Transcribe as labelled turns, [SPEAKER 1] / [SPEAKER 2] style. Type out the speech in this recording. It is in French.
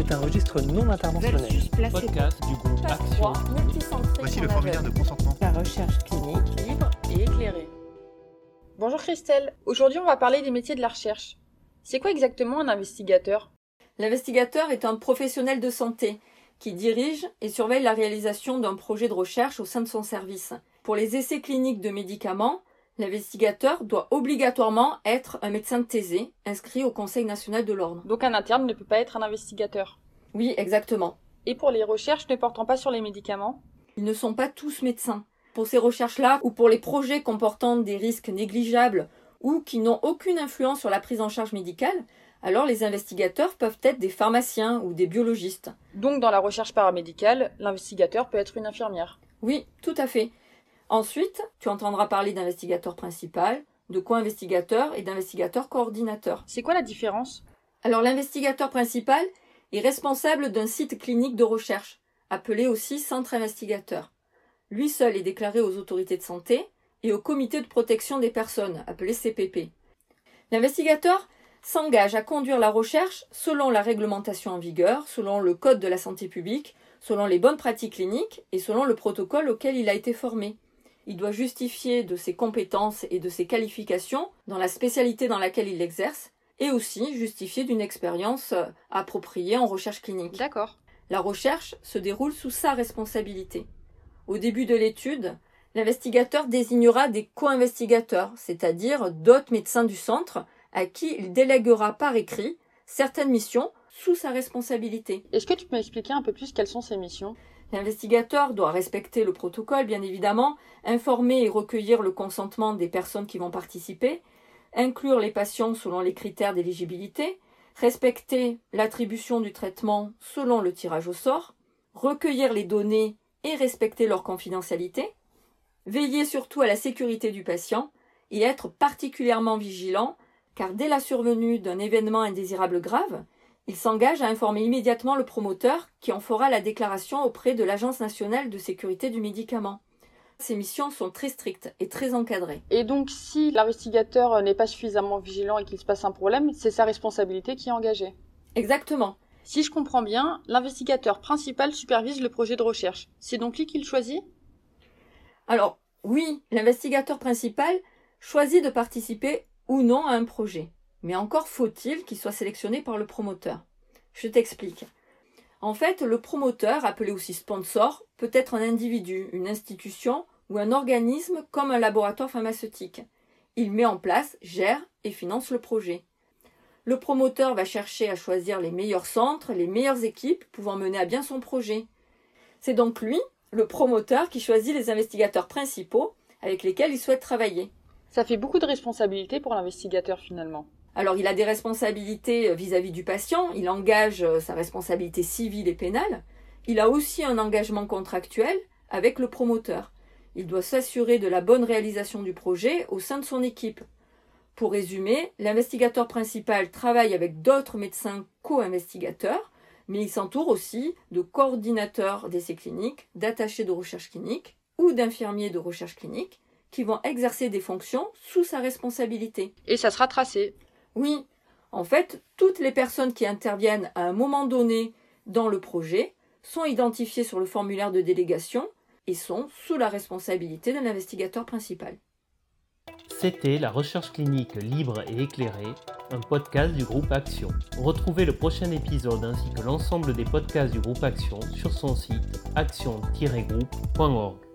[SPEAKER 1] C'est un registre non interventionnel.
[SPEAKER 2] Podcast du groupe Action.
[SPEAKER 3] 3, multicentré
[SPEAKER 4] Voici le
[SPEAKER 3] la
[SPEAKER 4] formulaire de consentement.
[SPEAKER 3] La recherche clinique libre et éclairée.
[SPEAKER 5] Bonjour Christelle, aujourd'hui on va parler des métiers de la recherche. C'est quoi exactement un investigateur?
[SPEAKER 6] L'investigateur est un professionnel de santé qui dirige et surveille la réalisation d'un projet de recherche au sein de son service. Pour les essais cliniques de médicaments, l'investigateur doit obligatoirement être un médecin de thésée inscrit au Conseil national de l'ordre.
[SPEAKER 5] Donc un interne ne peut pas être un investigateur.
[SPEAKER 6] Oui, exactement.
[SPEAKER 5] Et pour les recherches ne portant pas sur les médicaments?
[SPEAKER 6] Ils ne sont pas tous médecins. Pour ces recherches-là ou pour les projets comportant des risques négligeables ou qui n'ont aucune influence sur la prise en charge médicale, alors les investigateurs peuvent être des pharmaciens ou des biologistes.
[SPEAKER 5] Donc dans la recherche paramédicale, l'investigateur peut être une infirmière.
[SPEAKER 6] Oui, tout à fait. Ensuite, tu entendras parler d'investigateur principal, de co-investigateur et d'investigateur coordinateur.
[SPEAKER 5] C'est quoi la différence?
[SPEAKER 6] Alors l'investigateur principal est responsable d'un site clinique de recherche, appelé aussi centre investigateur. Lui seul est déclaré aux autorités de santé et au comité de protection des personnes, appelé CPP. L'investigateur s'engage à conduire la recherche selon la réglementation en vigueur, selon le code de la santé publique, selon les bonnes pratiques cliniques et selon le protocole auquel il a été formé. Il doit justifier de ses compétences et de ses qualifications dans la spécialité dans laquelle il exerce et aussi justifier d'une expérience euh, appropriée en recherche clinique.
[SPEAKER 5] D'accord.
[SPEAKER 6] La recherche se déroule sous sa responsabilité. Au début de l'étude, l'investigateur désignera des co-investigateurs, c'est-à-dire d'autres médecins du centre à qui il déléguera par écrit certaines missions sous sa responsabilité.
[SPEAKER 5] Est-ce que tu peux m'expliquer un peu plus quelles sont ces missions?
[SPEAKER 6] L'investigateur doit respecter le protocole, bien évidemment, informer et recueillir le consentement des personnes qui vont participer, inclure les patients selon les critères d'éligibilité, respecter l'attribution du traitement selon le tirage au sort, recueillir les données et respecter leur confidentialité, veiller surtout à la sécurité du patient et être particulièrement vigilant car dès la survenue d'un événement indésirable grave, il s'engage à informer immédiatement le promoteur qui en fera la déclaration auprès de l'Agence nationale de sécurité du médicament. Ces missions sont très strictes et très encadrées.
[SPEAKER 5] Et donc si l'investigateur n'est pas suffisamment vigilant et qu'il se passe un problème, c'est sa responsabilité qui est engagée.
[SPEAKER 6] Exactement.
[SPEAKER 5] Si je comprends bien, l'investigateur principal supervise le projet de recherche. C'est donc lui qui le choisit?
[SPEAKER 6] Alors, oui, l'investigateur principal choisit de participer ou non à un projet. Mais encore faut-il qu'il soit sélectionné par le promoteur. Je t'explique. En fait, le promoteur, appelé aussi sponsor, peut être un individu, une institution ou un organisme comme un laboratoire pharmaceutique. Il met en place, gère et finance le projet. Le promoteur va chercher à choisir les meilleurs centres, les meilleures équipes pouvant mener à bien son projet. C'est donc lui, le promoteur, qui choisit les investigateurs principaux avec lesquels il souhaite travailler.
[SPEAKER 5] Ça fait beaucoup de responsabilités pour l'investigateur finalement.
[SPEAKER 6] Alors il a des responsabilités vis-à-vis du patient, il engage euh, sa responsabilité civile et pénale, il a aussi un engagement contractuel avec le promoteur. Il doit s'assurer de la bonne réalisation du projet au sein de son équipe. Pour résumer, l'investigateur principal travaille avec d'autres médecins co-investigateurs, mais il s'entoure aussi de coordinateurs d'essais cliniques, d'attachés de recherche clinique ou d'infirmiers de recherche clinique qui vont exercer des fonctions sous sa responsabilité.
[SPEAKER 5] Et ça sera tracé.
[SPEAKER 6] Oui, en fait, toutes les personnes qui interviennent à un moment donné dans le projet sont identifiées sur le formulaire de délégation et sont sous la responsabilité de l'investigateur principal.
[SPEAKER 2] C'était la recherche clinique libre et éclairée, un podcast du groupe Action. Retrouvez le prochain épisode ainsi que l'ensemble des podcasts du groupe Action sur son site action-groupe.org.